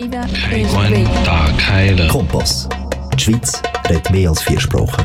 Jeder. Kompass. Die Schweiz redet mehr als vier Sprachen.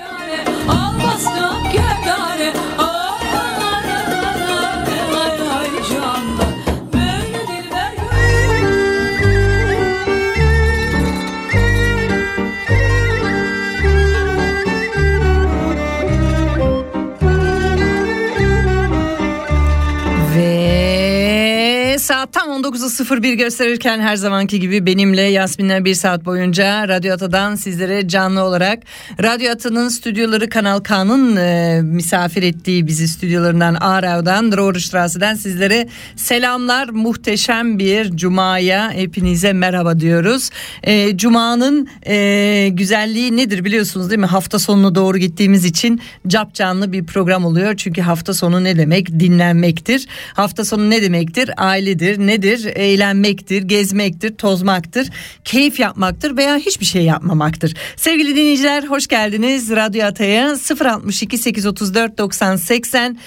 19.01 gösterirken her zamanki gibi benimle Yasmin'le bir saat boyunca Radyo Ata'dan sizlere canlı olarak Radyo Ata'nın stüdyoları Kanal K'nın e, misafir ettiği bizi stüdyolarından Aarau'dan Rohrstrasse'den sizlere selamlar. Muhteşem bir Cuma'ya hepinize merhaba diyoruz. E, Cuma'nın e, güzelliği nedir biliyorsunuz değil mi? Hafta sonuna doğru gittiğimiz için cap canlı bir program oluyor. Çünkü hafta sonu ne demek? Dinlenmektir. Hafta sonu ne demektir? Ailedir. Nedir? Eğlenmektir, gezmektir, tozmaktır, keyif yapmaktır veya hiçbir şey yapmamaktır. Sevgili dinleyiciler hoş geldiniz Radyo Ata'ya 062 834 90 80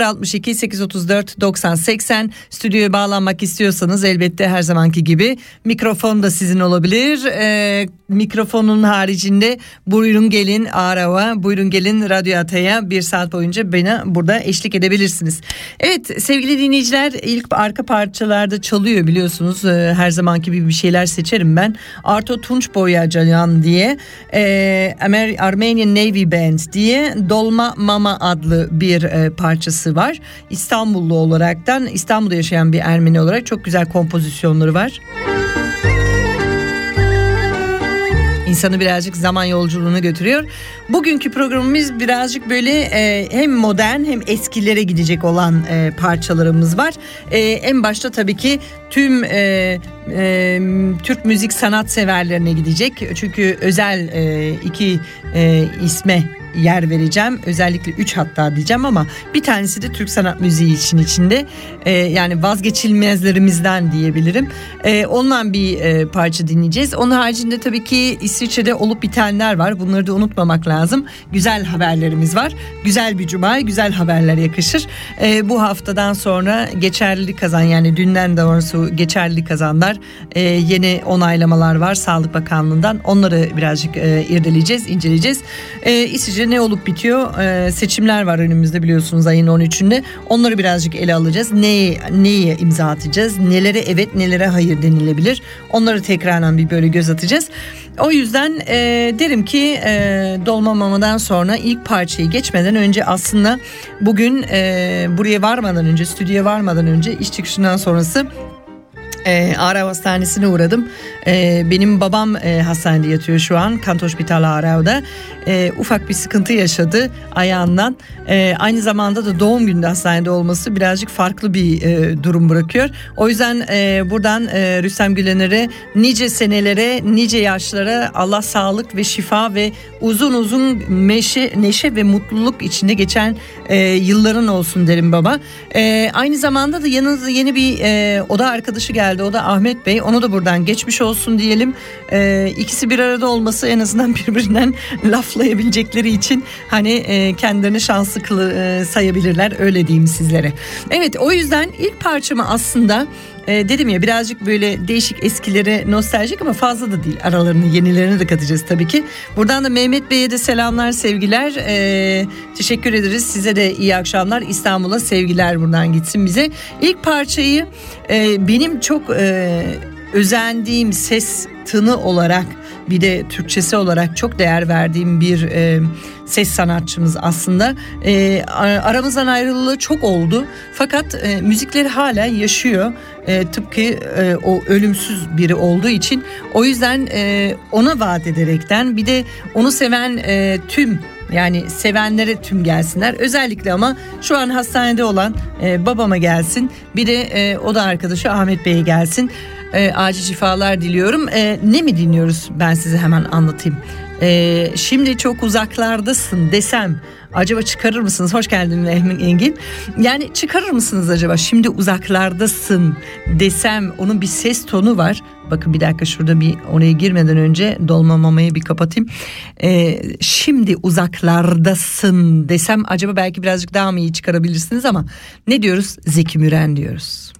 062 834 90 80 stüdyoya bağlanmak istiyorsanız elbette her zamanki gibi mikrofon da sizin olabilir. Ee, mikrofonun haricinde buyurun gelin Arava, buyurun gelin Radyo Ata'ya bir saat boyunca beni burada eşlik edebilirsiniz. Evet sevgili dinleyiciler ilk arka parçalarda çalıyor biliyorsunuz Ee, her zamanki gibi bir şeyler seçerim ben. Arto Tunç Boyacayan diye e, Amer Armenian Navy Band diye Dolma Mama adlı bir e, parçası var. İstanbullu olaraktan İstanbul'da yaşayan bir Ermeni olarak çok güzel kompozisyonları var. İnsanı birazcık zaman yolculuğuna götürüyor. Bugünkü programımız birazcık böyle e, hem modern hem eskilere gidecek olan e, parçalarımız var. E, en başta tabii ki tüm e, e, Türk müzik sanat severlerine gidecek. Çünkü özel e, iki e, isme yer vereceğim. Özellikle 3 hatta diyeceğim ama bir tanesi de Türk sanat müziği için içinde. Ee, yani vazgeçilmezlerimizden diyebilirim. Ee, ondan bir e, parça dinleyeceğiz. Onun haricinde tabii ki İsviçre'de olup bitenler var. Bunları da unutmamak lazım. Güzel haberlerimiz var. Güzel bir cuma, güzel haberler yakışır. Ee, bu haftadan sonra geçerli kazan yani dünden doğrusu geçerli kazanlar e, yeni onaylamalar var Sağlık Bakanlığı'ndan. Onları birazcık e, irdeleyeceğiz, inceleyeceğiz. E, İsviçre ne olup bitiyor? E, seçimler var önümüzde biliyorsunuz ayın 13'ünde. Onları birazcık ele alacağız. Neyi, neyi imza atacağız? Nelere evet nelere hayır denilebilir? Onları tekrardan bir böyle göz atacağız. O yüzden e, derim ki e, Dolma Mama'dan sonra ilk parçayı geçmeden önce aslında bugün e, buraya varmadan önce stüdyoya varmadan önce iş çıkışından sonrası e, Arav Hastanesi'ne uğradım. E, benim babam e, hastanede yatıyor şu an. Kant Hospital Arav'da. E, ufak bir sıkıntı yaşadı ayağından. E, aynı zamanda da doğum gününde hastanede olması birazcık farklı bir e, durum bırakıyor. O yüzden e, buradan e, Rüstem Gülener'e nice senelere, nice yaşlara Allah sağlık ve şifa ve uzun uzun meşe, neşe ve mutluluk içinde geçen e, yılların olsun derim baba. E, aynı zamanda da yanınızda yeni bir e, oda arkadaşı geldi. O da Ahmet Bey. Onu da buradan geçmiş olsun diyelim. E, ikisi bir arada olması en azından birbirinden laflayabilecekleri için hani e, kendilerini şanslı kılı, e, sayabilirler. Öyle diyeyim sizlere. Evet o yüzden ilk parçamı aslında e, dedim ya birazcık böyle değişik eskilere nostaljik ama fazla da değil. Aralarını yenilerini de katacağız tabii ki. Buradan da Mehmet Bey'e de selamlar sevgiler. E, teşekkür ederiz. Size de iyi akşamlar. İstanbul'a sevgiler buradan gitsin bize. İlk parçayı e, benim çok e, özendiğim ses tını olarak bir de Türkçesi olarak çok değer verdiğim bir e, ses sanatçımız aslında. E, aramızdan ayrılığı çok oldu fakat e, müzikleri hala yaşıyor. E, tıpkı e, o ölümsüz biri olduğu için o yüzden e, ona vaat ederekten bir de onu seven e, tüm yani sevenlere tüm gelsinler. Özellikle ama şu an hastanede olan e, babama gelsin. Bir de e, o da arkadaşı Ahmet Bey'e gelsin. E, acil şifalar diliyorum. E, ne mi dinliyoruz ben size hemen anlatayım. E, şimdi çok uzaklardasın desem acaba çıkarır mısınız? Hoş geldin Mehmet Engin. Yani çıkarır mısınız acaba? Şimdi uzaklardasın desem onun bir ses tonu var. Bakın bir dakika şurada bir oraya girmeden önce dolma mamayı bir kapatayım. Ee, şimdi uzaklardasın desem acaba belki birazcık daha mı iyi çıkarabilirsiniz ama ne diyoruz? Zeki Müren diyoruz.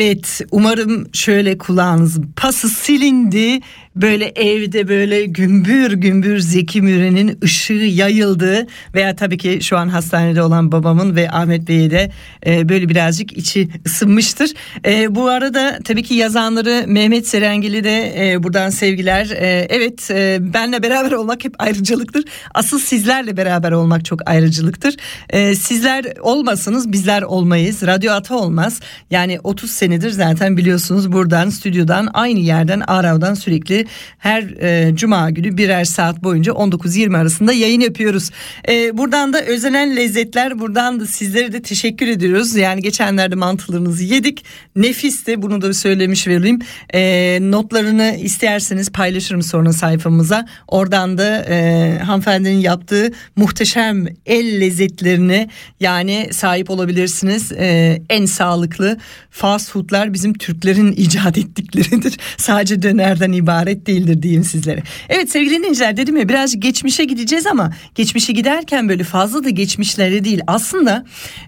Evet umarım şöyle kulağınız pası silindi böyle evde böyle gümbür gümbür Zeki Müren'in ışığı yayıldı veya tabii ki şu an hastanede olan babamın ve Ahmet Bey'e de e, böyle birazcık içi ısınmıştır. E, bu arada tabii ki yazanları Mehmet Serengil'i de e, buradan sevgiler. E, evet e, benle beraber olmak hep ayrıcalıktır. Asıl sizlerle beraber olmak çok ayrıcalıktır. E, sizler olmasanız bizler olmayız. Radyo Ata olmaz. Yani 30 senedir zaten biliyorsunuz buradan stüdyodan aynı yerden Arav'dan sürekli her e, cuma günü birer saat boyunca 19-20 arasında yayın yapıyoruz. E, buradan da özenen lezzetler buradan da sizlere de teşekkür ediyoruz. Yani geçenlerde mantılarınızı yedik. Nefisti bunu da söylemiş vereyim. E, notlarını isterseniz paylaşırım sonra sayfamıza. Oradan da e, hanımefendinin yaptığı muhteşem el lezzetlerini yani sahip olabilirsiniz. E, en sağlıklı fast foodlar bizim Türklerin icat ettikleridir. Sadece dönerden ibaret değildir diyeyim sizlere. Evet sevgili dinleyiciler dedim ya biraz geçmişe gideceğiz ama geçmişe giderken böyle fazla da geçmişlere değil. Aslında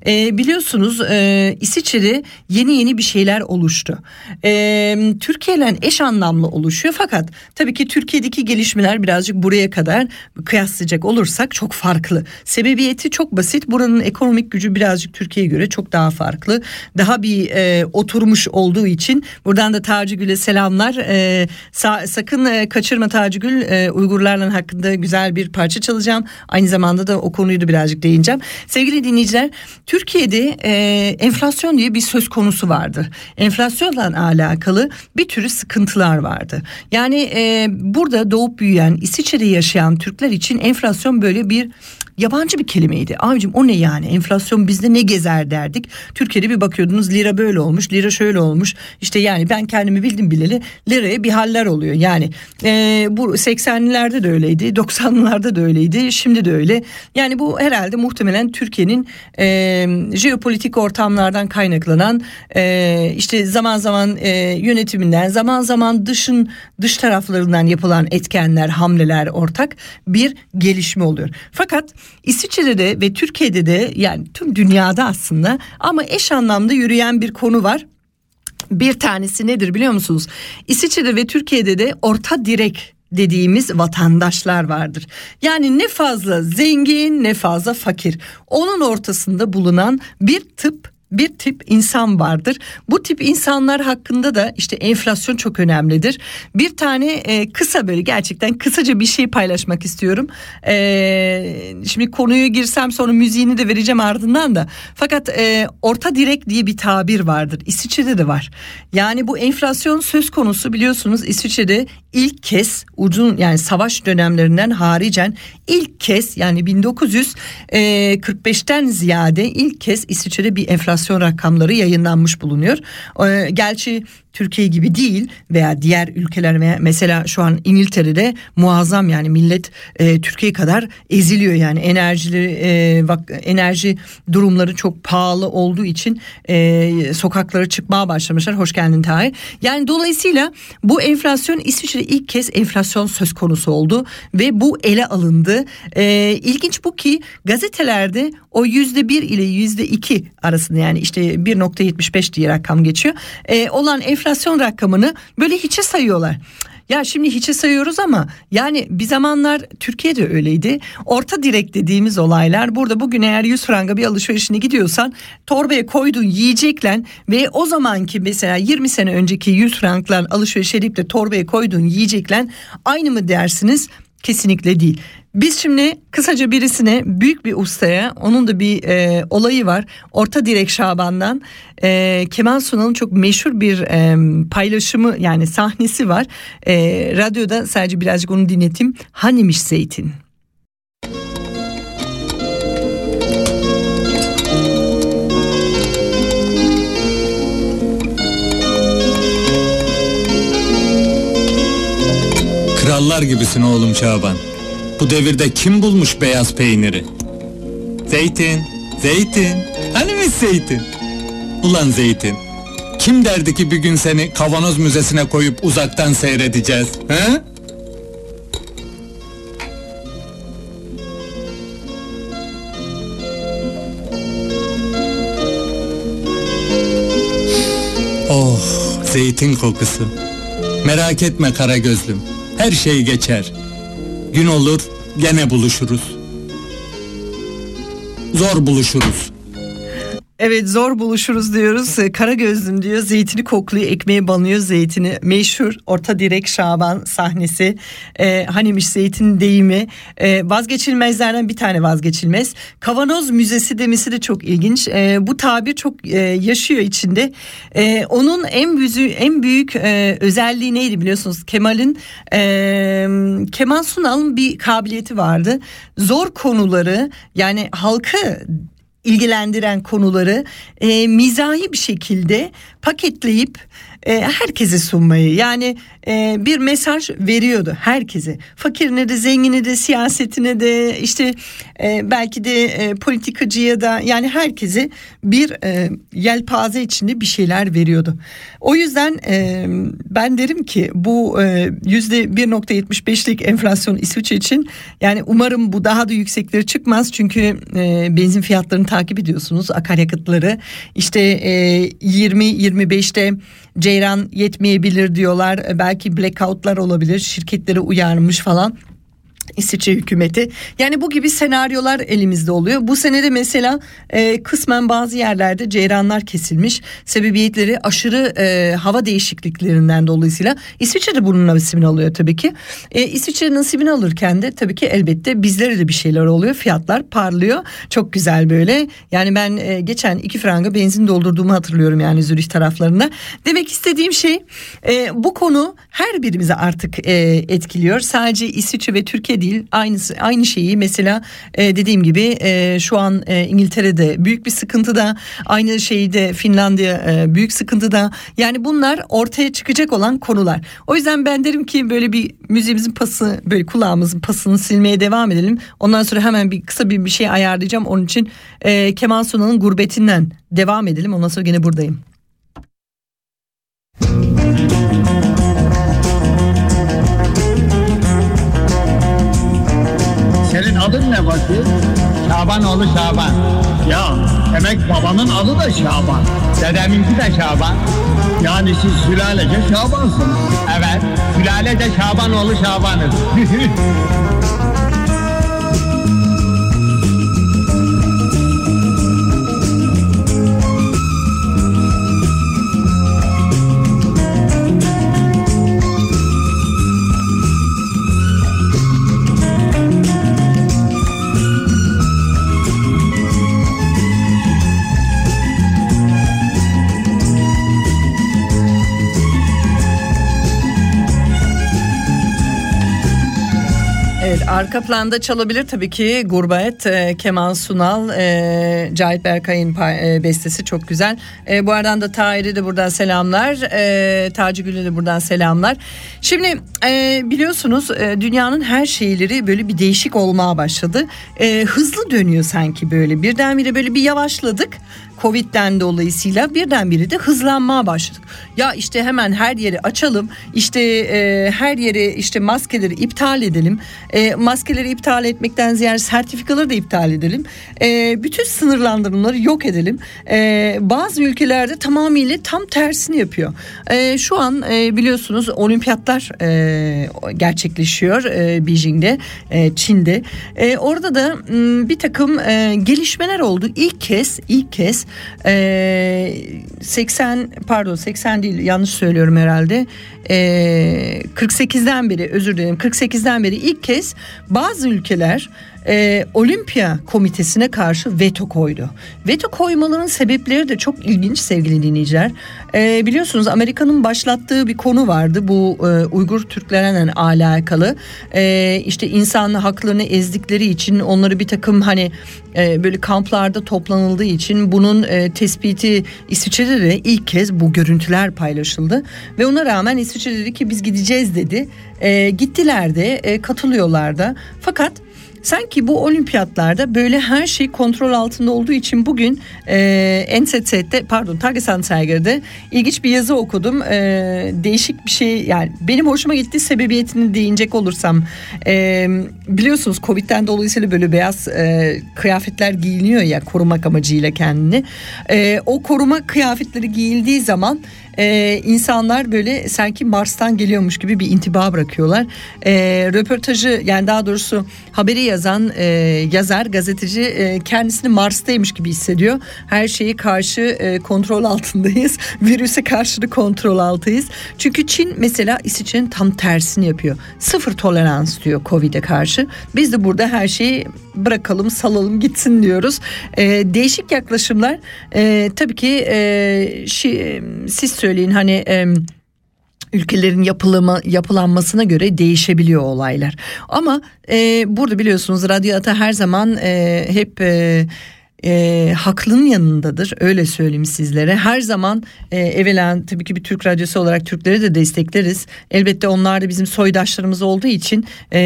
e, biliyorsunuz e, İsviçre'de yeni yeni bir şeyler oluştu. E, Türkiye ile eş anlamlı oluşuyor fakat tabii ki Türkiye'deki gelişmeler birazcık buraya kadar kıyaslayacak olursak çok farklı. Sebebiyeti çok basit. Buranın ekonomik gücü birazcık Türkiye'ye göre çok daha farklı. Daha bir e, oturmuş olduğu için buradan da Taci Gül'e selamlar. E, sa- sakın e, kaçırma Taci Gül. E, Uygurlarla hakkında güzel bir parça çalacağım. Aynı zamanda da o konuyu da birazcık değineceğim. Sevgili dinleyiciler Türkiye'de e, enflasyon diye bir söz konusu vardır. Enflasyonla alakalı bir türü sıkıntılar vardı. Yani e, burada doğup büyüyen İsviçre'de yaşayan Türkler için enflasyon böyle bir yabancı bir kelimeydi. Abicim o ne yani enflasyon bizde ne gezer derdik. Türkiye'de bir bakıyordunuz lira böyle olmuş lira şöyle olmuş. İşte yani ben kendimi bildim bileli liraya bir haller oluyor. Yani e, bu 80'lerde de öyleydi 90'larda da öyleydi şimdi de öyle. Yani bu herhalde muhtemelen Türkiye'nin e, jeopolitik ortamlardan kaynaklanan e, işte zaman zaman e, yönetiminden zaman zaman dışın dış taraflarından yapılan etkenler hamleler ortak bir gelişme oluyor. Fakat İsviçre'de de ve Türkiye'de de yani tüm dünyada aslında ama eş anlamda yürüyen bir konu var. Bir tanesi nedir biliyor musunuz? İsviçre'de ve Türkiye'de de orta direk dediğimiz vatandaşlar vardır. Yani ne fazla zengin ne fazla fakir. Onun ortasında bulunan bir tıp bir tip insan vardır. Bu tip insanlar hakkında da işte enflasyon çok önemlidir. Bir tane e, kısa böyle gerçekten kısaca bir şey paylaşmak istiyorum. E, şimdi konuya girsem sonra müziğini de vereceğim ardından da. Fakat e, orta direk diye bir tabir vardır. İsviçre'de de var. Yani bu enflasyon söz konusu biliyorsunuz İsviçre'de ilk kez uzun yani savaş dönemlerinden haricen ilk kez yani 1945'ten ziyade ilk kez İsviçre'de bir enflasyon rakamları yayınlanmış bulunuyor. Gerçi Türkiye gibi değil veya diğer ülkeler veya mesela şu an İngiltere'de muazzam yani millet e, Türkiye kadar eziliyor yani enerjileri e, bak, enerji durumları çok pahalı olduğu için e, sokaklara çıkmaya başlamışlar. Hoş geldin Tahir. Yani dolayısıyla bu enflasyon İsviçre ilk kez enflasyon söz konusu oldu ve bu ele alındı. E, ilginç bu ki gazetelerde o yüzde bir ile yüzde iki arasında yani işte 1.75 diye rakam geçiyor. E, olan enflasyon enflasyon rakamını böyle hiçe sayıyorlar. Ya şimdi hiçe sayıyoruz ama yani bir zamanlar Türkiye'de öyleydi. Orta direk dediğimiz olaylar burada bugün eğer 100 franga bir alışverişine gidiyorsan torbaya koyduğun yiyecekle ve o zamanki mesela 20 sene önceki 100 frankla alışveriş edip de torbaya koyduğun yiyecekle aynı mı dersiniz? Kesinlikle değil. Biz şimdi kısaca birisine büyük bir ustaya onun da bir e, olayı var. Orta Direk Şaban'dan e, Kemal Sunal'ın çok meşhur bir e, paylaşımı yani sahnesi var. E, radyoda sadece birazcık onu dinleteyim. Hanimiş Zeytin. Krallar gibisin oğlum Şaban. Bu devirde kim bulmuş beyaz peyniri? Zeytin, zeytin, hani mis zeytin? Ulan zeytin, kim derdi ki bir gün seni kavanoz müzesine koyup uzaktan seyredeceğiz, he? Oh, zeytin kokusu. Merak etme kara gözlüm, her şey geçer. Gün olur, gene buluşuruz. Zor buluşuruz. Evet zor buluşuruz diyoruz. Ee, kara gözlüm diyor. Zeytini kokluyor, ekmeğe banıyor zeytini. Meşhur orta direk Şaban sahnesi. Ee, hanimiş zeytin deyimi. Ee, vazgeçilmezlerden bir tane vazgeçilmez. Kavanoz Müzesi demesi de çok ilginç. Ee, bu tabir çok e, yaşıyor içinde. Ee, onun en büyük en büyük e, özelliği neydi biliyorsunuz? Kemal'in e, Kemal Sunal'ın bir kabiliyeti vardı. Zor konuları yani halkı ilgilendiren konuları e, mizahi bir şekilde paketleyip e, herkese sunmayı yani e, bir mesaj veriyordu herkese. Fakirine de zengine de siyasetine de işte e, belki de e, politikacıya da yani herkese bir e, yelpaze içinde bir şeyler veriyordu. O yüzden e, ben derim ki bu e, yüzde 1.75'lik enflasyon İsviçre için yani umarım bu daha da yüksekleri çıkmaz. Çünkü e, benzin fiyatlarını takip ediyorsunuz akaryakıtları. İşte e, 20-25'te ceyran yetmeyebilir diyorlar. E, belki blackoutlar olabilir. Şirketleri uyarmış falan. İsviçre hükümeti. Yani bu gibi senaryolar elimizde oluyor. Bu senede mesela e, kısmen bazı yerlerde ceyranlar kesilmiş. Sebebiyetleri aşırı e, hava değişikliklerinden dolayısıyla İsviçre de bunun nasibini alıyor tabii ki. E, İsviçre nasibini alırken de tabii ki elbette bizlere de bir şeyler oluyor. Fiyatlar parlıyor. Çok güzel böyle. Yani ben e, geçen iki franga benzin doldurduğumu hatırlıyorum yani Zürih taraflarında. Demek istediğim şey e, bu konu her birimize artık e, etkiliyor. Sadece İsviçre ve Türkiye değil aynısı aynı şeyi mesela e, dediğim gibi e, şu an e, İngiltere'de büyük bir sıkıntıda aynı şeyi de Finlandiya e, büyük sıkıntıda yani bunlar ortaya çıkacak olan konular. O yüzden ben derim ki böyle bir müziğimizin pası böyle kulağımızın pasını silmeye devam edelim. Ondan sonra hemen bir kısa bir, bir şey ayarlayacağım. Onun için e, Kemal Sunal'ın gurbetinden devam edelim. Ondan sonra gene buradayım. Senin adın ne bakayım? Şabanoğlu Şaban. Ya demek babanın adı da Şaban. Dedeminki de Şaban. Yani siz sülalece Şabansınız. Evet, sülalece Şabanoğlu Şaban'ız. arka planda çalabilir tabii ki Gurbet, e, Kemal Sunal, e, Cahit Berkay'ın e, bestesi çok güzel. E, bu aradan da Tahir'e de buradan selamlar, Taci Gül'e de buradan selamlar. Şimdi biliyorsunuz dünyanın her şeyleri böyle bir değişik olmaya başladı. Hızlı dönüyor sanki böyle birdenbire böyle bir yavaşladık. Covid'den dolayısıyla birdenbire de hızlanmaya başladık. Ya işte hemen her yeri açalım. İşte e, her yeri işte maskeleri iptal edelim. E, maskeleri iptal etmekten ziyade sertifikaları da iptal edelim. E, bütün sınırlandırmaları yok edelim. E, bazı ülkelerde tamamıyla tam tersini yapıyor. E, şu an e, biliyorsunuz olimpiyatlar e, gerçekleşiyor e, Beijing'de, e, Çin'de. E, orada da m, bir takım e, gelişmeler oldu. İlk kez, ilk kez e, 80 pardon 80 değil yanlış söylüyorum herhalde. E, 48'den beri özür dilerim 48'den beri ilk kez bazı ülkeler e, Olimpiya Komitesi'ne karşı veto koydu. Veto koymaların sebepleri de çok ilginç sevgili dinleyiciler. E, biliyorsunuz Amerika'nın başlattığı bir konu vardı bu e, Uygur Türklerle alakalı. E, işte insan haklarını ezdikleri için onları bir takım hani e, böyle kamplarda toplanıldığı için bunun e, tespiti İsviçre'de de ilk kez bu görüntüler paylaşıldı. Ve ona rağmen İsviçre dedi ki biz gideceğiz dedi. E, gittiler de e, katılıyorlar da. Fakat Sanki bu olimpiyatlarda böyle her şey kontrol altında olduğu için bugün e, NZZ'de pardon Tagesanzeiger'de ilginç bir yazı okudum. E, değişik bir şey yani benim hoşuma gitti sebebiyetini değinecek olursam. E, biliyorsunuz Covid'den dolayısıyla böyle beyaz e, kıyafetler giyiniyor ya korumak amacıyla kendini. E, o koruma kıyafetleri giyildiği zaman e, insanlar böyle sanki Mars'tan geliyormuş gibi bir intiba bırakıyorlar. E, röportajı yani daha doğrusu haberi yazan e, yazar gazeteci e, kendisini Mars'taymış gibi hissediyor. Her şeyi karşı e, kontrol altındayız. Virüse karşı da kontrol altıyız. Çünkü Çin mesela İsviçre'nin tam tersini yapıyor. Sıfır tolerans diyor Covid'e karşı. Biz de burada her şeyi bırakalım salalım gitsin diyoruz. E, değişik yaklaşımlar e, tabii ki e, şi, siz söyleyin hani e, ülkelerin yapılımı yapılanmasına göre değişebiliyor olaylar. Ama e, burada biliyorsunuz radyo ata her zaman e, hep e, e, haklının yanındadır öyle söyleyeyim sizlere. Her zaman e, evvelen tabii ki bir Türk radyosu olarak Türkleri de destekleriz. Elbette onlar da bizim soydaşlarımız olduğu için e,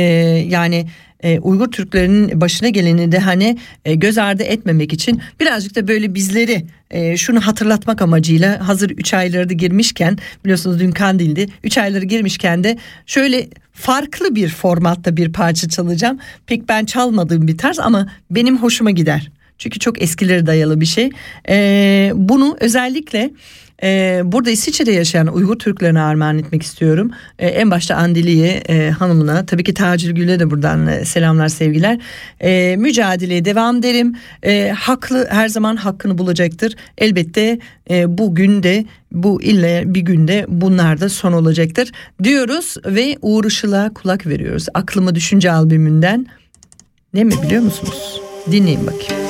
yani e, Uygur Türklerinin başına geleni de hani e, göz ardı etmemek için birazcık da böyle bizleri e, şunu hatırlatmak amacıyla hazır 3 ayları da girmişken biliyorsunuz dün Kandil'di 3 ayları girmişken de şöyle farklı bir formatta bir parça çalacağım. Pek ben çalmadığım bir tarz ama benim hoşuma gider. Çünkü çok eskileri dayalı bir şey. E, bunu özellikle e, burada İsviçre'de yaşayan Uygur Türklerine armağan etmek istiyorum. E, en başta Andiliye e, hanımına tabii ki Tacir Gül'e de buradan e, selamlar sevgiler. E, mücadeleye devam derim. E, haklı her zaman hakkını bulacaktır. Elbette e, bugün de bu ille bir günde bunlar da son olacaktır diyoruz ve Uğur Işıl'a kulak veriyoruz. Aklıma Düşünce albümünden ne mi biliyor musunuz? Dinleyin bakayım.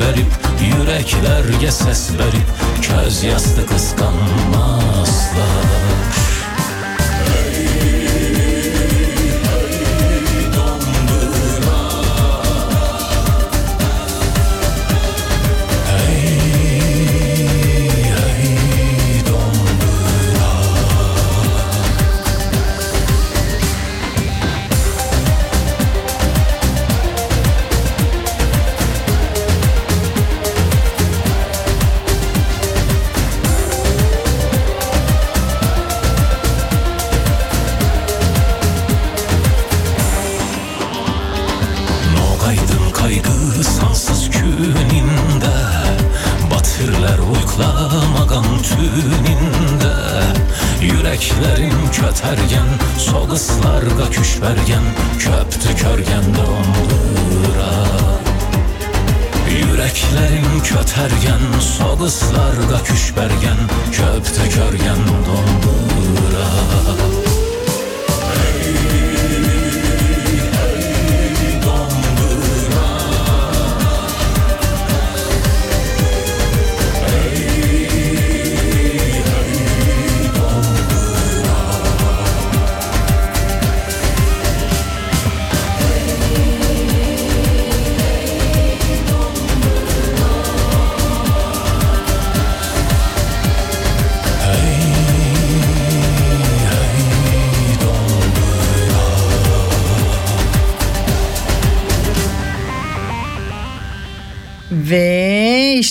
bərib Yürəklərə səs bərib Köz yastı qısqanmazlar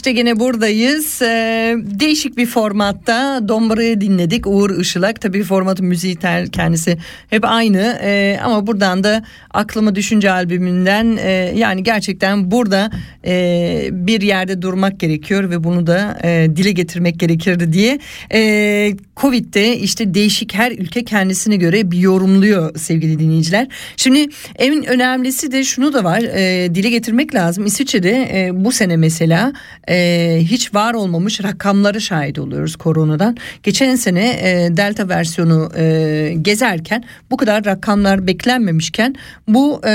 İşte gene buradayız. Ee, değişik bir formatta Dombra'yı dinledik. Uğur Işılak. Tabii formatı müziği ter- kendisi hep aynı. Ee, ama buradan da aklıma düşünce albümünden e, yani gerçekten burada e, bir yerde durmak gerekiyor ve bunu da e, dile getirmek gerekirdi diye. E, Covid'de işte değişik her ülke kendisine göre bir yorumluyor sevgili dinleyiciler. Şimdi en önemlisi de şunu da var e, dile getirmek lazım. İsviçre'de e, bu sene mesela e, hiç var olmamış rakamları şahit oluyoruz koronadan. Geçen sene e, delta versiyonu e, gezerken bu kadar rakamlar beklenmemişken bu e,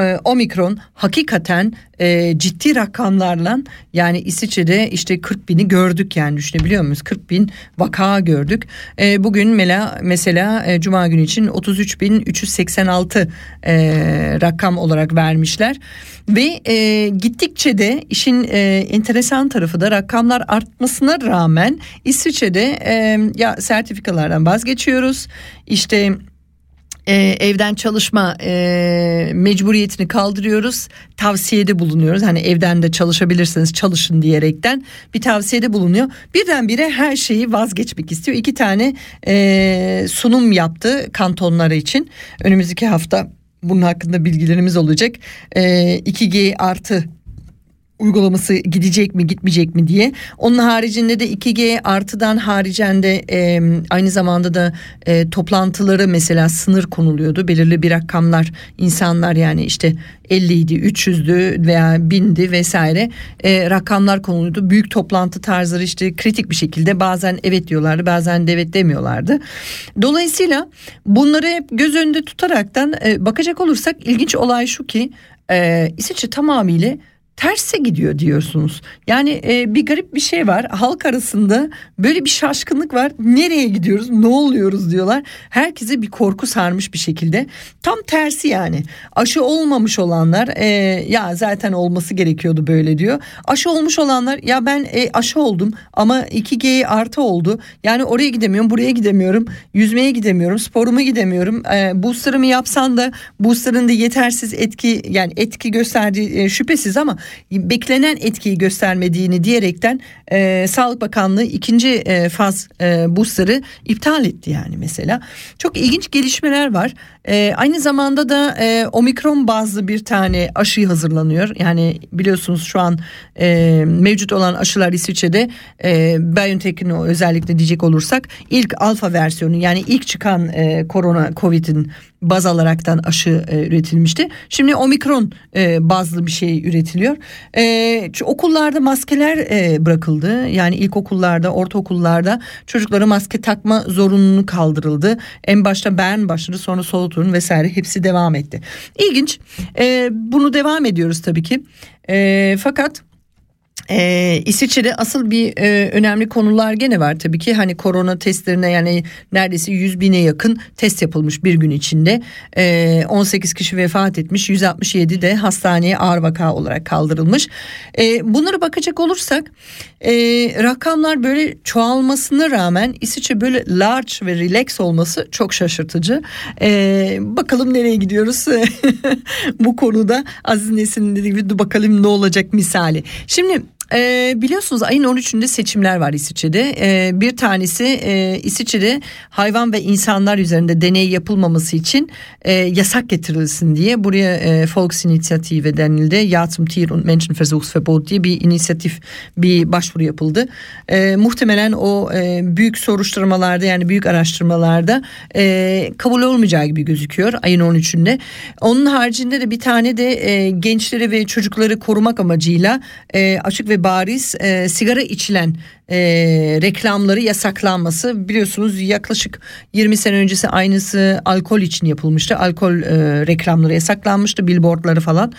e, omikron hakikaten e, ciddi rakamlarla yani İsviçre'de işte 40 bini gördük yani düşünebiliyor muyuz? 40 bin vaka gördük. E, bugün mela, mesela e, Cuma günü için 33 bin 386 e, rakam olarak vermişler. Ve e, gittikçe de işin e, enteresan tarafı da rakamlar artmasına rağmen İsviçre'de e, ya sertifikalardan vazgeçiyoruz. İşte e, evden çalışma e, mecburiyetini kaldırıyoruz. Tavsiyede bulunuyoruz. Hani evden de çalışabilirsiniz çalışın diyerekten bir tavsiyede bulunuyor. Birdenbire her şeyi vazgeçmek istiyor. İki tane e, sunum yaptı kantonları için. Önümüzdeki hafta bunun hakkında bilgilerimiz olacak. E, 2G artı uygulaması gidecek mi gitmeyecek mi diye. Onun haricinde de 2G artıdan haricinde e, aynı zamanda da e, toplantıları mesela sınır konuluyordu. Belirli bir rakamlar insanlar yani işte 50 idi 300'dü veya 1000'di vesaire e, rakamlar konuluyordu. Büyük toplantı tarzları işte kritik bir şekilde bazen evet diyorlardı bazen de evet demiyorlardı. Dolayısıyla bunları hep göz önünde tutaraktan e, bakacak olursak ilginç olay şu ki e, İsviçre tamamıyla terse gidiyor diyorsunuz. Yani e, bir garip bir şey var. Halk arasında böyle bir şaşkınlık var. Nereye gidiyoruz? Ne oluyoruz diyorlar. Herkese bir korku sarmış bir şekilde. Tam tersi yani. Aşı olmamış olanlar e, ya zaten olması gerekiyordu böyle diyor. Aşı olmuş olanlar ya ben e, aşı oldum ama 2G artı oldu. Yani oraya gidemiyorum, buraya gidemiyorum. Yüzmeye gidemiyorum, sporuma gidemiyorum. E, booster'ımı yapsan da booster'ın da yetersiz etki yani etki gösterdiği e, şüphesiz ama beklenen etkiyi göstermediğini diyerekten e, Sağlık Bakanlığı ikinci e, faz e, booster'ı iptal etti yani mesela. Çok ilginç gelişmeler var. E, aynı zamanda da e, omikron bazlı bir tane aşı hazırlanıyor. Yani biliyorsunuz şu an e, mevcut olan aşılar İsviçre'de e, BioNTech'in özellikle diyecek olursak ilk alfa versiyonu yani ilk çıkan e, korona covid'in baz alaraktan aşı e, üretilmişti. Şimdi omikron e, bazlı bir şey üretiliyor. E, okullarda maskeler e, bırakıldı. Yani ilkokullarda, ortaokullarda çocuklara maske takma zorunluluğu kaldırıldı. En başta Bern başladı sonra Solothurn vesaire hepsi devam etti. İlginç. E, bunu devam ediyoruz tabii ki. E, fakat ee, İsviçre'de asıl bir e, önemli konular gene var tabii ki. Hani korona testlerine yani neredeyse 100 bine yakın test yapılmış bir gün içinde. Ee, 18 kişi vefat etmiş 167 de hastaneye ağır vaka olarak kaldırılmış. Ee, bunlara bakacak olursak e, rakamlar böyle çoğalmasına rağmen İsviçre böyle large ve relax olması çok şaşırtıcı. Ee, bakalım nereye gidiyoruz? Bu konuda Aziz Nesin'in dediği gibi bakalım ne olacak misali. Şimdi e, biliyorsunuz ayın 13'ünde seçimler var İsviçre'de. E, bir tanesi e, İsviçre'de hayvan ve insanlar üzerinde deney yapılmaması için e, yasak getirilsin diye buraya e, Volksinitiative denildi. Ja zum Tier- und Menschenversuchsverbot diye bir inisiyatif bir başvuru yapıldı. E, muhtemelen o e, büyük soruşturmalarda yani büyük araştırmalarda e, kabul olmayacağı gibi gözüküyor ayın 13'ünde. Onun haricinde de bir tane de e, gençleri ve çocukları korumak amacıyla e, açık ve bariz e, sigara içilen e, reklamları yasaklanması. Biliyorsunuz yaklaşık 20 sene öncesi aynısı alkol için yapılmıştı. Alkol e, reklamları yasaklanmıştı billboardları falan.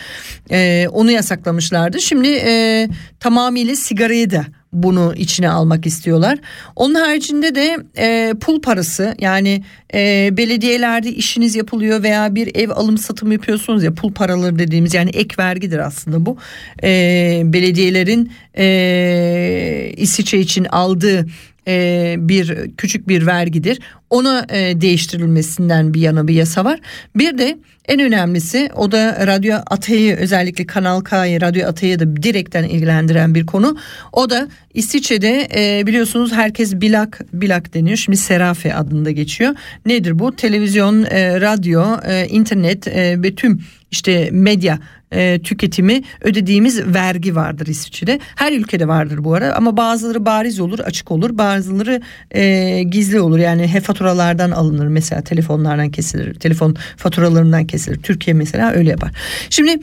E, onu yasaklamışlardı. Şimdi e, tamamıyla sigarayı da bunu içine almak istiyorlar. Onun haricinde de e, pul parası yani e, belediyelerde işiniz yapılıyor veya bir ev alım satım yapıyorsunuz ya pul paraları dediğimiz yani ek vergidir aslında bu. E, belediyelerin e, İsviçre için aldığı e, bir küçük bir vergidir. Ona e, değiştirilmesinden bir yana bir yasa var. Bir de en önemlisi o da Radyo Atay'ı özellikle Kanal K'yı Radyo Atay'ı da direkten ilgilendiren bir konu. O da İsviçre'de e, biliyorsunuz herkes Bilak Bilak deniyor. Şimdi Serafe adında geçiyor. Nedir bu? Televizyon, e, radyo, e, internet e, ve tüm işte medya e, tüketimi ödediğimiz vergi vardır İsviçre'de. Her ülkede vardır bu ara ama bazıları bariz olur, açık olur. Bazıları e, gizli olur. Yani he faturalardan alınır mesela telefonlardan kesilir. Telefon faturalarından kesilir. Türkiye mesela öyle yapar. Şimdi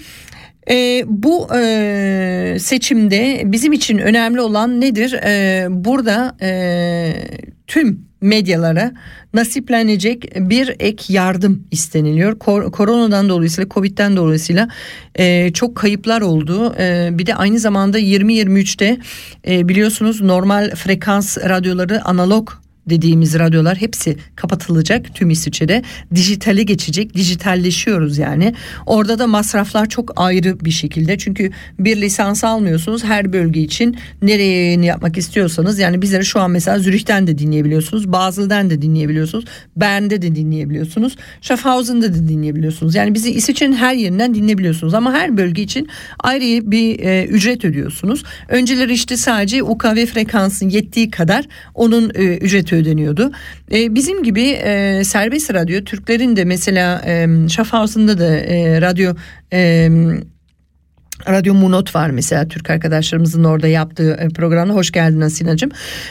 e, bu e, seçimde bizim için önemli olan nedir? E, burada e, tüm medyalara nasiplenecek bir ek yardım isteniliyor. Kor- koronadan dolayısıyla Covid'den dolayısıyla e, çok kayıplar oldu. E, bir de aynı zamanda 2023'te e, biliyorsunuz normal frekans radyoları analog dediğimiz radyolar hepsi kapatılacak tüm İsviçre'de. Dijitale geçecek. Dijitalleşiyoruz yani. Orada da masraflar çok ayrı bir şekilde. Çünkü bir lisans almıyorsunuz her bölge için. Nereye yayın yapmak istiyorsanız yani bizleri şu an mesela Zürih'ten de dinleyebiliyorsunuz. Basel'den de dinleyebiliyorsunuz. Bern'de de dinleyebiliyorsunuz. Schaffhausen'da da dinleyebiliyorsunuz. Yani bizi İsviçre'nin her yerinden dinleyebiliyorsunuz. Ama her bölge için ayrı bir e, ücret ödüyorsunuz. Önceleri işte sadece UKV frekansın yettiği kadar onun e, ücreti ödeniyordu. E, bizim gibi e, serbest radyo Türklerin de mesela e, Schaffhausen'da da e, radyo e, Radyo Munot var mesela Türk arkadaşlarımızın orada yaptığı e, programda hoş geldin Asinacığım.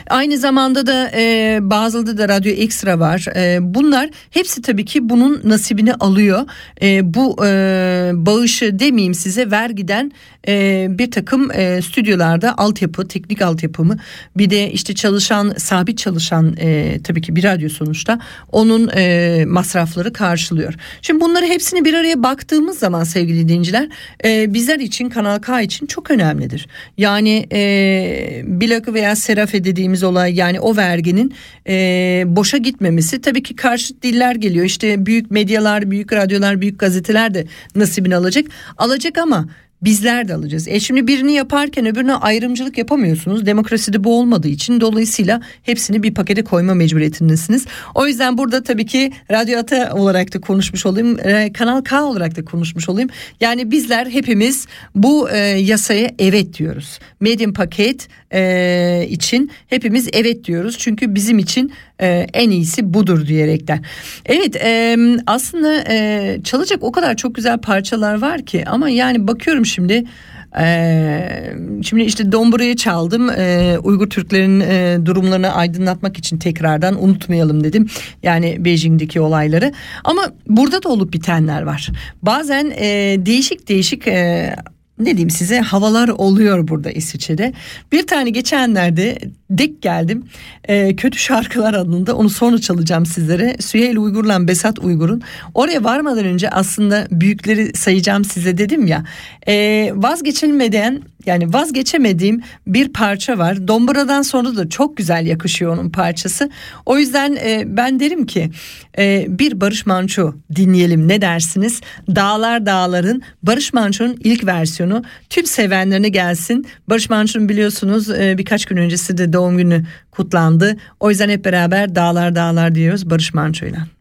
Aynı zamanda da e, Basel'da da Radyo Ekstra var. E, bunlar hepsi tabii ki bunun nasibini alıyor. E, bu e, bağışı demeyeyim size vergiden e, bir takım e, stüdyolarda altyapı, teknik altyapımı bir de işte çalışan sabit çalışan e, tabii ki bir radyo sonuçta onun e, masrafları karşılıyor. Şimdi bunları hepsini bir araya baktığımız zaman sevgili dinleyiciler e, bizler için Kanal K için çok önemlidir. Yani e, Bilakı veya Serafe dediğimiz olay yani o verginin e, boşa gitmemesi tabii ki karşıt diller geliyor. İşte büyük medyalar, büyük radyolar, büyük gazeteler de nasibini alacak. Alacak ama bizler de alacağız. E şimdi birini yaparken öbürüne ayrımcılık yapamıyorsunuz. Demokraside bu olmadığı için dolayısıyla hepsini bir pakete koyma mecburiyetindesiniz. O yüzden burada tabii ki Radyo Ata olarak da konuşmuş olayım. e, Kanal K olarak da konuşmuş olayım. Yani bizler hepimiz bu e, yasaya evet diyoruz. Medium paket e, için hepimiz evet diyoruz. Çünkü bizim için e, en iyisi budur diyerekten. Evet e, aslında e, çalacak o kadar çok güzel parçalar var ki ama yani bakıyorum şimdi ee, şimdi işte Dombura'yı çaldım ee, Uygur Türklerin e, durumlarını aydınlatmak için tekrardan unutmayalım dedim yani Beijing'deki olayları ama burada da olup bitenler var bazen e, değişik değişik e, ne diyeyim size havalar oluyor burada İsviçre'de. Bir tane geçenlerde dek geldim. Ee, kötü şarkılar adında onu sonra çalacağım sizlere. Süheyl Uygur'la Besat Uygur'un. Oraya varmadan önce aslında büyükleri sayacağım size dedim ya. Ee, vazgeçilmeden yani vazgeçemediğim bir parça var. Dombra'dan sonra da çok güzel yakışıyor onun parçası. O yüzden e, ben derim ki e, bir Barış Manço dinleyelim ne dersiniz? Dağlar Dağlar'ın Barış Manço'nun ilk versiyonu tüm sevenlerine gelsin. Barış Manço'nun biliyorsunuz e, birkaç gün öncesi de doğum günü kutlandı. O yüzden hep beraber Dağlar Dağlar diyoruz Barış Manço'yla.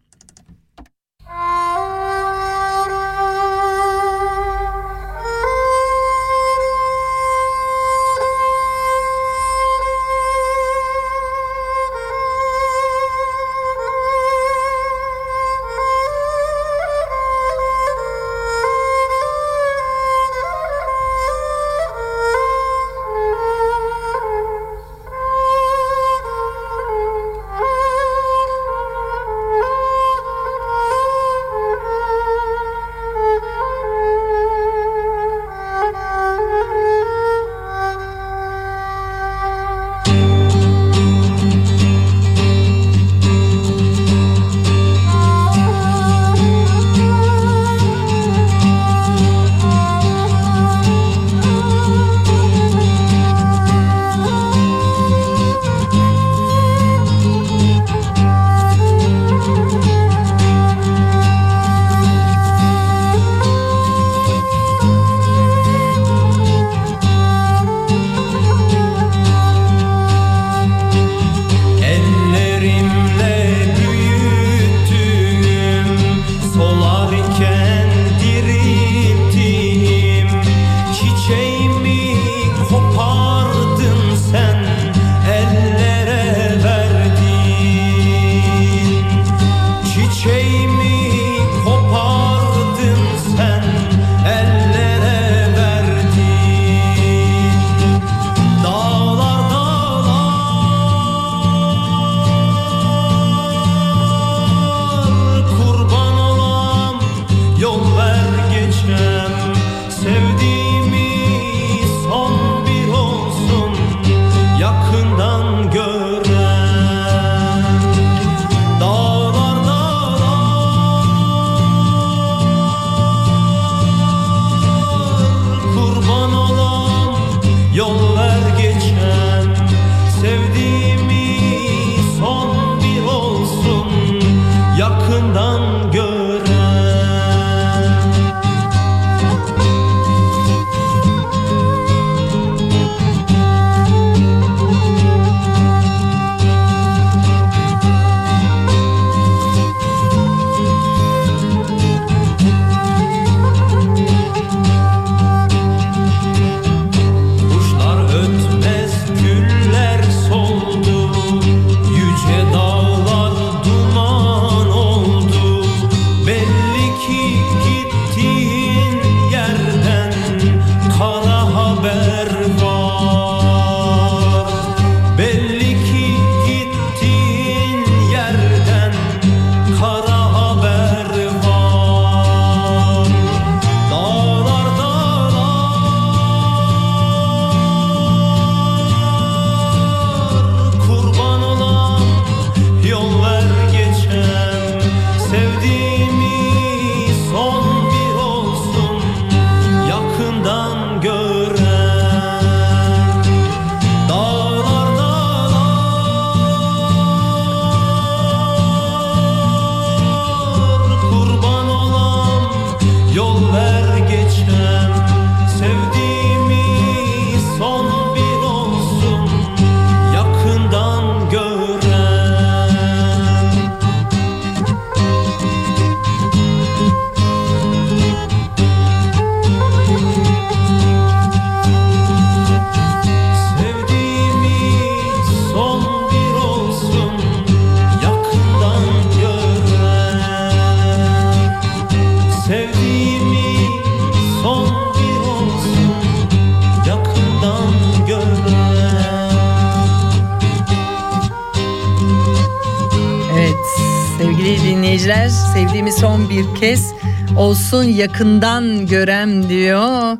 Olsun yakından görem diyor.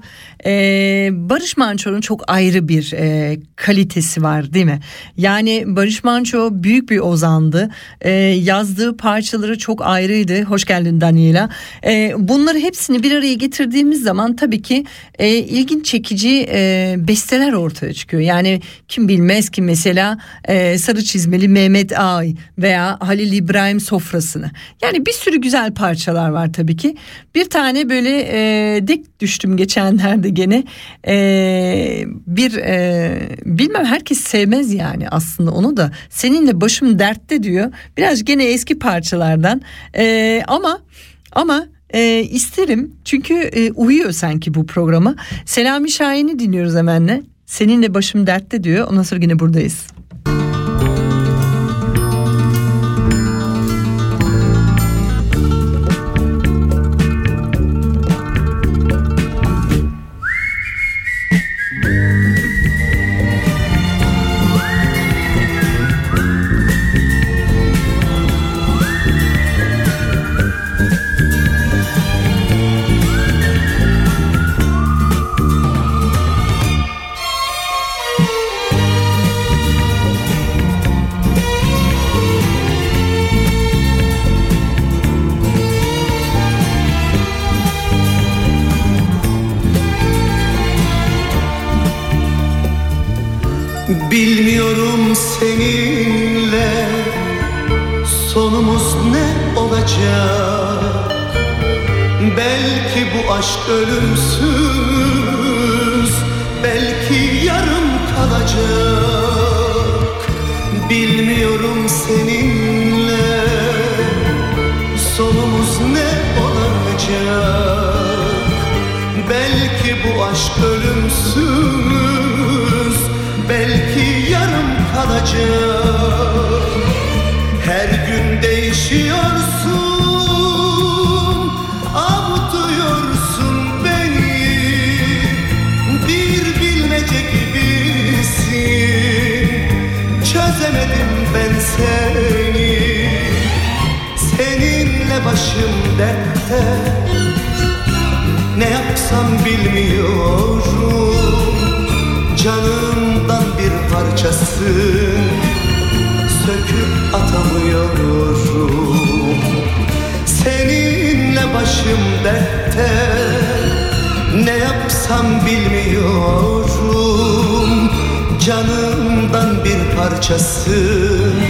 Ee, Barış Manço'nun çok ayrı bir e, kalitesi var değil mi? Yani Barış Manço büyük bir ozandı. Ee, yazdığı parçaları çok ayrıydı. Hoş geldin Daniela. Ee, bunları hepsini bir araya getirdiğimiz zaman tabii ki e, ilginç çekici e, besteler ortaya çıkıyor. Yani kim bilmez ki mesela e, Sarı Çizmeli Mehmet Ay veya Halil İbrahim Sofrasını. Yani bir sürü güzel parçalar var tabii ki. Bir tane böyle e, dik düştüm geçenlerde gene e, bir e, bilmem herkes sevmez yani aslında onu da. Seninle başım dertte diyor. Biraz gene eski parçalardan. E, ama ama e, isterim. Çünkü e, uyuyor sanki bu programa. Selami Şahin'i dinliyoruz hemenle. Seninle başım dertte diyor. Ondan sonra yine buradayız. Ölümsüz Belki yarım kalacak. Bilmiyorum seninle sonumuz ne olacak. Belki bu aşk ölümsüz Belki yarım kalacak. Her gün değişiyorsun dertte Ne yapsam bilmiyorum. Canımdan bir parçasın Söküp atamıyorum. Seninle başım dertte. Ne yapsam bilmiyorum. Canımdan bir parçasın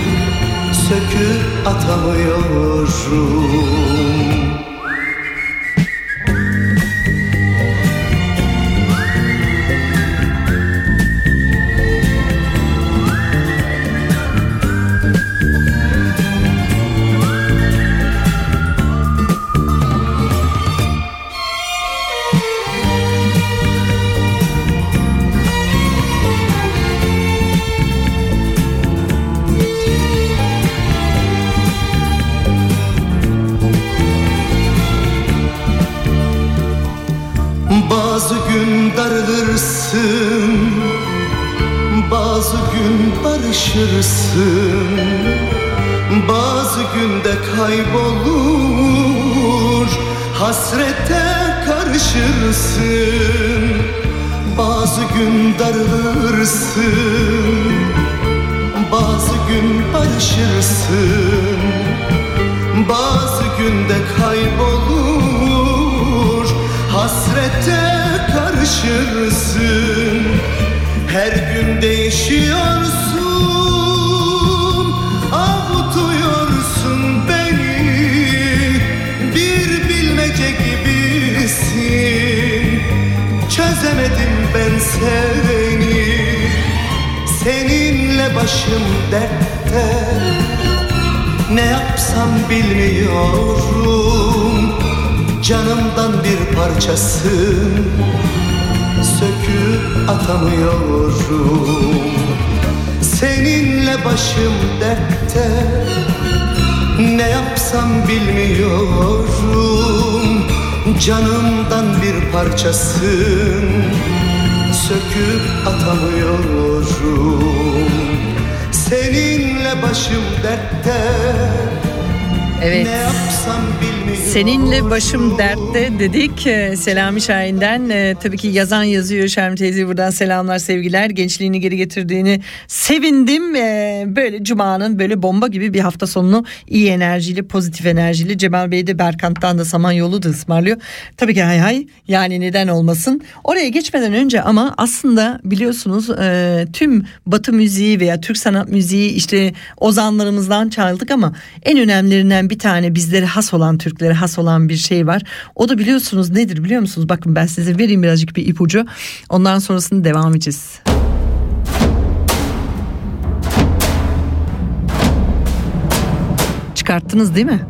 Söküp atamıyorum darılırsın Bazı gün barışırsın Bazı günde kaybolur. Hasrete karışırsın Her gün değişiyorsun. Avutuyorsun beni Bir bilmece gibisin. Çözemedim ben seni başım dertte. Ne yapsam bilmiyorum. Canımdan bir parçasın Söküp atamıyorum. Seninle başım dertte. Ne yapsam bilmiyorum. Canımdan bir parçasın Söküp atamıyorum Seninle başım dertte Evet. Ne yapsam bilmiyorum Seninle başım dertte dedik. Ee, Selami Şahin'den Ee, tabii ki yazan yazıyor Şermin teyze buradan selamlar sevgiler. Gençliğini geri getirdiğini sevindim. Ee, böyle Cuma'nın böyle bomba gibi bir hafta sonunu iyi enerjiyle pozitif enerjiyle Cemal Bey de Berkant'tan da Samanyolu da ısmarlıyor. Tabii ki hay hay yani neden olmasın? Oraya geçmeden önce ama aslında biliyorsunuz e, tüm batı müziği veya Türk sanat müziği işte ozanlarımızdan çaldık ama en önemlilerinden bir tane bizlere has olan Türklere has olan bir şey var. O da biliyorsunuz nedir biliyor musunuz? Bakın ben size vereyim birazcık bir ipucu. Ondan sonrasını devam edeceğiz. Çıkarttınız değil mi?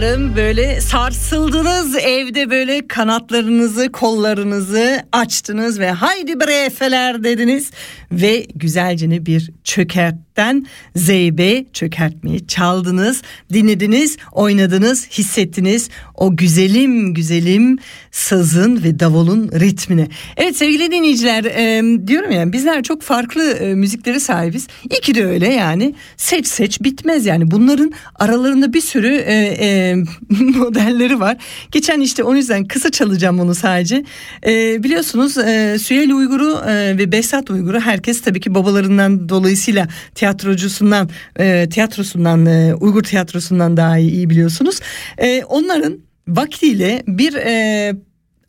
Umarım böyle sarsıldınız. Evde böyle kanatlarınızı kollarınızı açtınız ve haydi bre efeler dediniz. Ve güzelce bir çökertten zeybe çökertmeyi çaldınız. Dinlediniz oynadınız hissettiniz o güzelim güzelim sazın ve davulun ritmini. Evet sevgili dinleyiciler e, diyorum ya bizler çok farklı e, müziklere sahibiz. İyi ki de öyle yani. Seç seç bitmez yani. Bunların aralarında bir sürü e, e, modelleri var. Geçen işte o yüzden kısa çalacağım onu sadece. E, biliyorsunuz e, Süheyl Uygur'u e, ve Behzat Uygur'u herkes tabii ki babalarından dolayısıyla tiyatrocusundan e, tiyatrosundan e, Uygur tiyatrosundan daha iyi, iyi biliyorsunuz. E, onların vaktiyle bir e,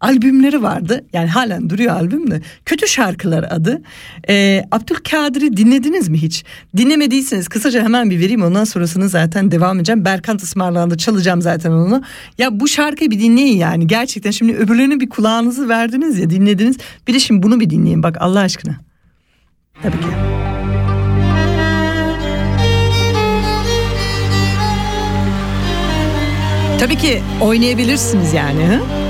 albümleri vardı. Yani halen duruyor albüm de. Kötü Şarkılar adı. Ee, Abdülkadir'i dinlediniz mi hiç? Dinlemediyseniz kısaca hemen bir vereyim ondan sonrasını zaten devam edeceğim. Berkant ısmarlandı çalacağım zaten onu. Ya bu şarkıyı bir dinleyin yani. Gerçekten şimdi öbürlerini bir kulağınızı verdiniz ya dinlediniz. Bir de şimdi bunu bir dinleyin bak Allah aşkına. Tabii ki. Tabii ki oynayabilirsiniz yani. Hı?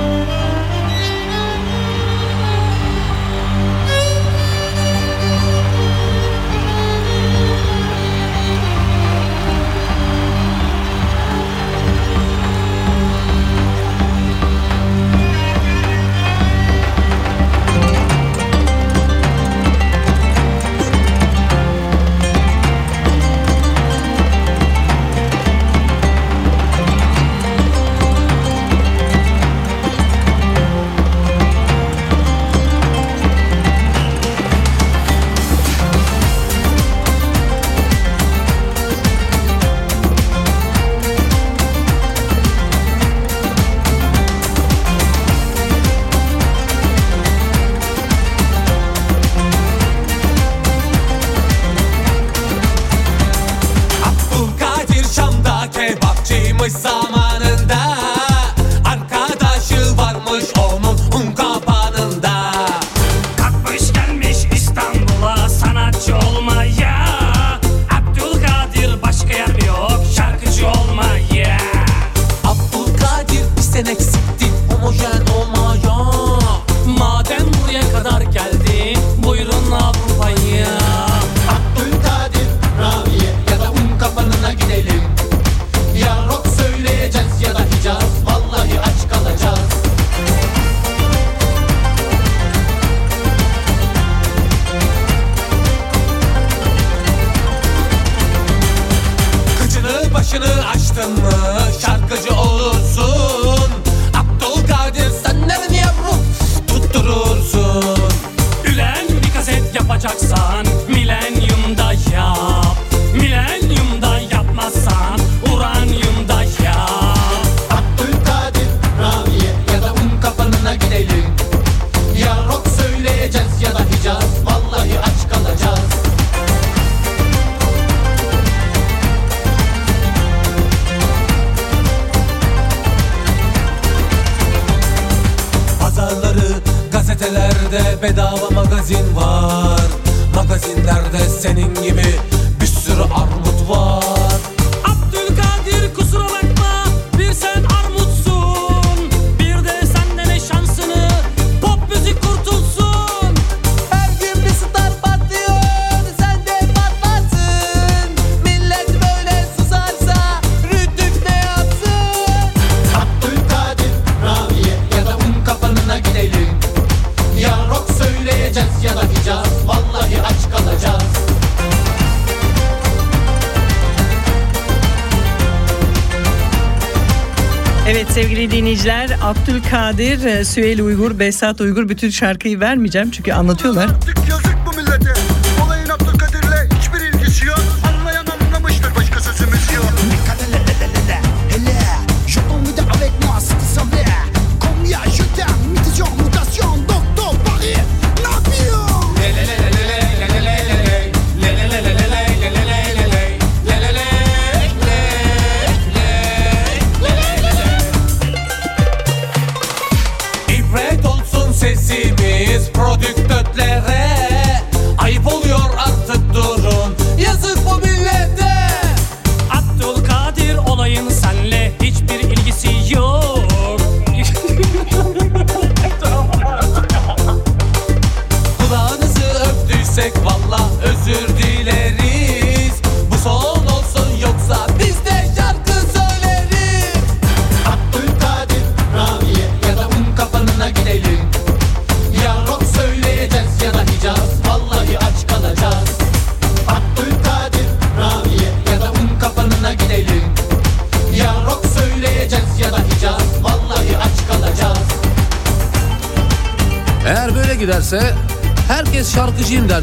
Abdülkadir, e, Süheyl Uygur, Behzat Uygur bütün şarkıyı vermeyeceğim çünkü anlatıyorlar.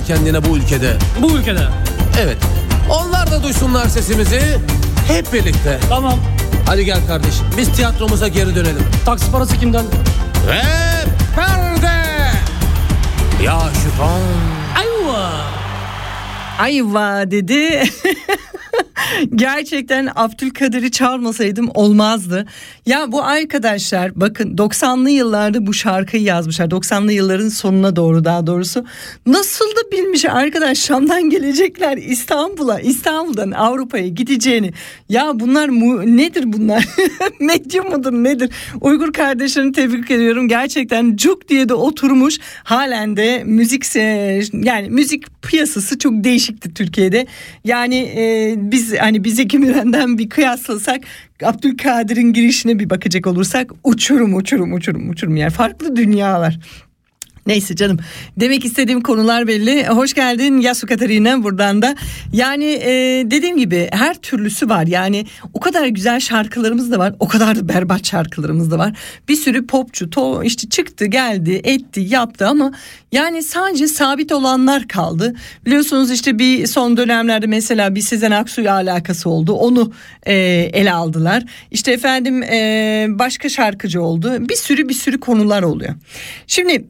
Kendine bu ülkede. Bu ülkede. Evet. Onlar da duysunlar sesimizi. Hep birlikte. Tamam. Hadi gel kardeşim. Biz tiyatromuza geri dönelim. Taksi parası kimden? Ve perde. Ya şüphan Ayva. Ayva dedi. Gerçekten Abdülkadir'i çağırmasaydım olmazdı. Ya bu arkadaşlar bakın 90'lı yıllarda bu şarkıyı yazmışlar. 90'lı yılların sonuna doğru daha doğrusu. Nasıl da bilmiş arkadaş Şam'dan gelecekler İstanbul'a, İstanbul'dan Avrupa'ya gideceğini. Ya bunlar mu, nedir bunlar? Medyum mudur nedir? Uygur kardeşlerini tebrik ediyorum. Gerçekten cuk diye de oturmuş. Halen de müzik yani müzik piyasası çok değişikti Türkiye'de. Yani e, biz hani biz Müren'den bir kıyaslasak Abdülkadir'in girişine bir bakacak olursak uçurum uçurum uçurum uçurum yani farklı dünyalar. Neyse canım demek istediğim konular belli. Hoş geldin Yasu Katarina buradan da. Yani e, dediğim gibi her türlüsü var. Yani o kadar güzel şarkılarımız da var. O kadar da berbat şarkılarımız da var. Bir sürü popçu to işte çıktı geldi etti yaptı ama yani sadece sabit olanlar kaldı. Biliyorsunuz işte bir son dönemlerde mesela bir Sezen Aksu'yla alakası oldu. Onu e, ele aldılar. İşte efendim e, başka şarkıcı oldu. Bir sürü bir sürü konular oluyor. Şimdi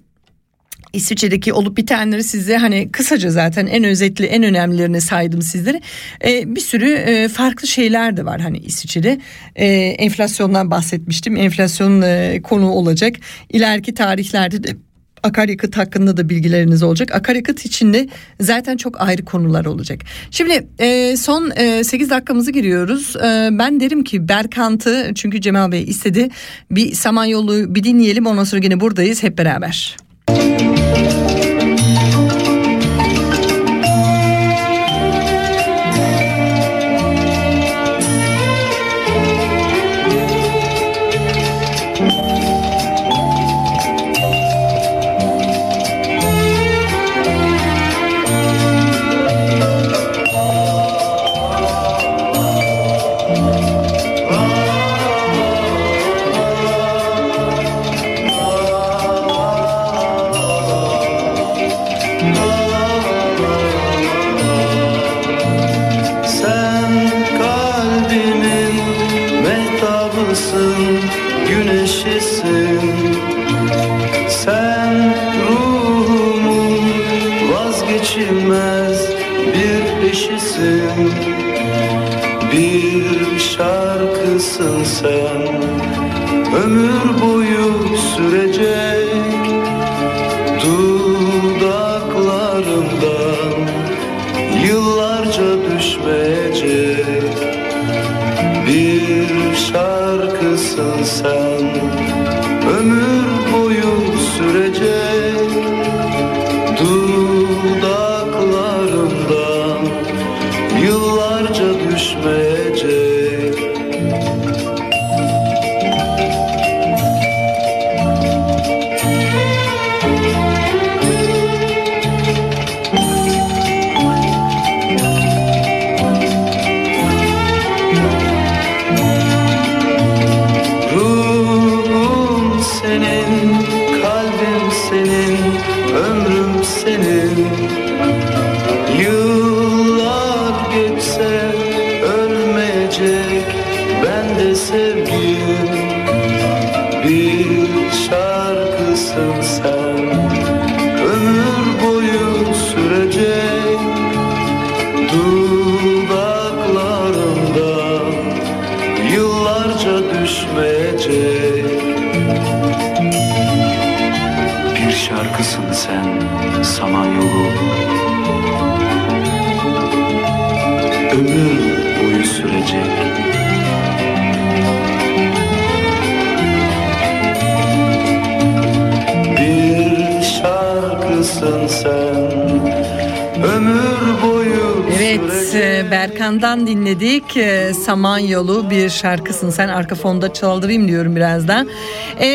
İsviçre'deki olup bitenleri size hani kısaca zaten en özetli en önemlilerini saydım sizlere. Ee, bir sürü e, farklı şeyler de var hani İsviçre'de. Ee, enflasyondan bahsetmiştim. Enflasyon e, konu olacak. İleriki tarihlerde de akaryakıt hakkında da bilgileriniz olacak. Akaryakıt içinde zaten çok ayrı konular olacak. Şimdi e, son e, 8 dakikamızı giriyoruz. E, ben derim ki Berkant'ı çünkü Cemal Bey istedi. Bir Samanyolu bir dinleyelim ondan sonra yine buradayız hep beraber. Berkan'dan dinledik E, Samanyolu bir şarkısın sen arka fonda çaldırayım diyorum birazdan. E,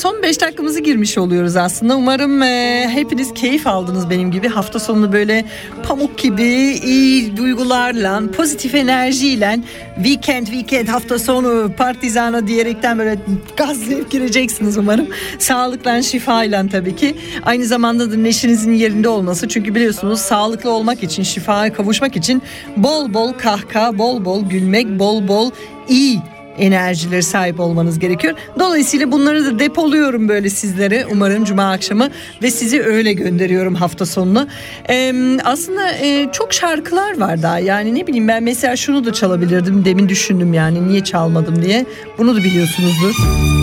son 5 dakikamızı girmiş oluyoruz aslında. Umarım e, hepiniz keyif aldınız benim gibi. Hafta sonunu böyle pamuk gibi iyi duygularla, pozitif enerjiyle weekend weekend hafta sonu partizana diyerekten böyle gazlayıp gireceksiniz umarım. Sağlıkla, şifayla tabii ki. Aynı zamanda da neşenizin yerinde olması. Çünkü biliyorsunuz sağlıklı olmak için, şifaya kavuşmak için bol bol kahkaha, bol bol gülmek, bol bol iyi enerjileri sahip olmanız gerekiyor. Dolayısıyla bunları da depoluyorum böyle sizlere umarım cuma akşamı ve sizi öyle gönderiyorum hafta sonuna. Ee, aslında e, çok şarkılar var daha yani ne bileyim ben mesela şunu da çalabilirdim demin düşündüm yani niye çalmadım diye. Bunu da biliyorsunuzdur.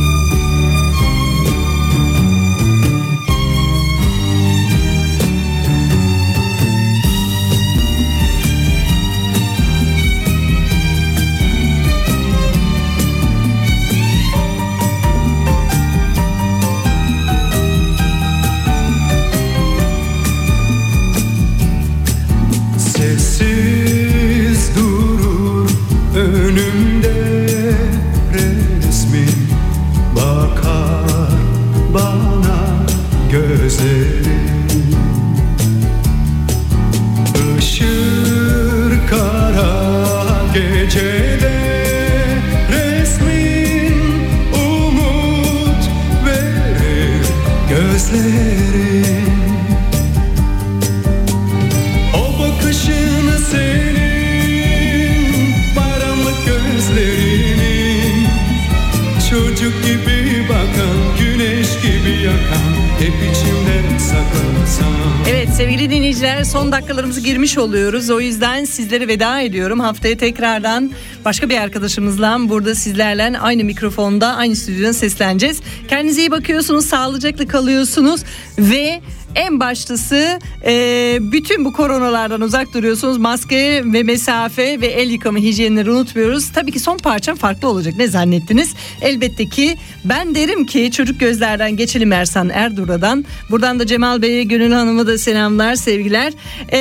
Oluyoruz. O yüzden sizlere veda ediyorum. Haftaya tekrardan başka bir arkadaşımızla burada sizlerle aynı mikrofonda aynı stüdyoda sesleneceğiz. Kendinize iyi bakıyorsunuz, sağlıcakla kalıyorsunuz ve en baştası e, bütün bu koronalardan uzak duruyorsunuz. Maske ve mesafe ve el yıkama hijyenleri unutmuyoruz. Tabii ki son parçam farklı olacak. Ne zannettiniz? Elbette ki ben derim ki çocuk gözlerden geçelim Ersan Erdura'dan. Buradan da Cemal Bey'e, Gönül Hanım'a da selamlar, sevgiler. E,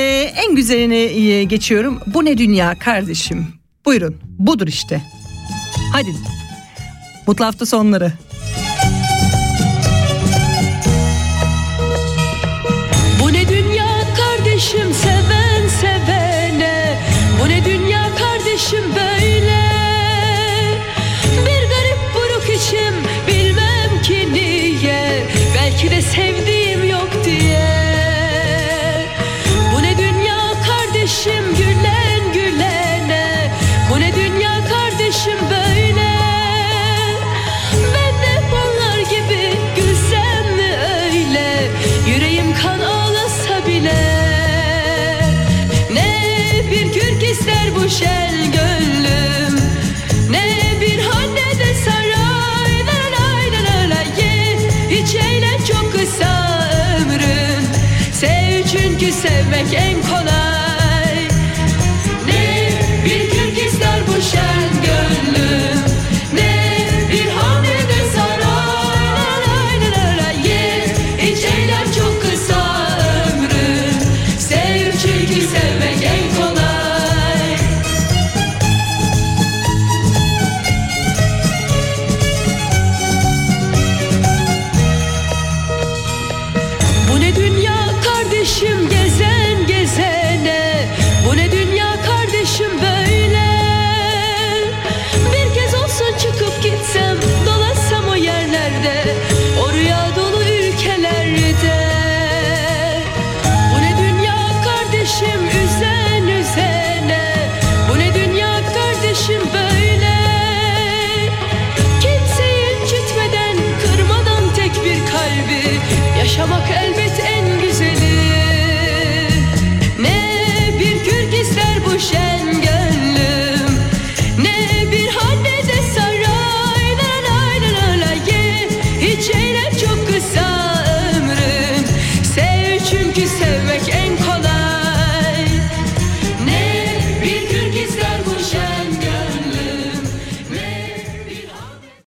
en güzeline e, geçiyorum. Bu ne dünya kardeşim? Buyurun. Budur işte. Hadi. Mutlu hafta sonları.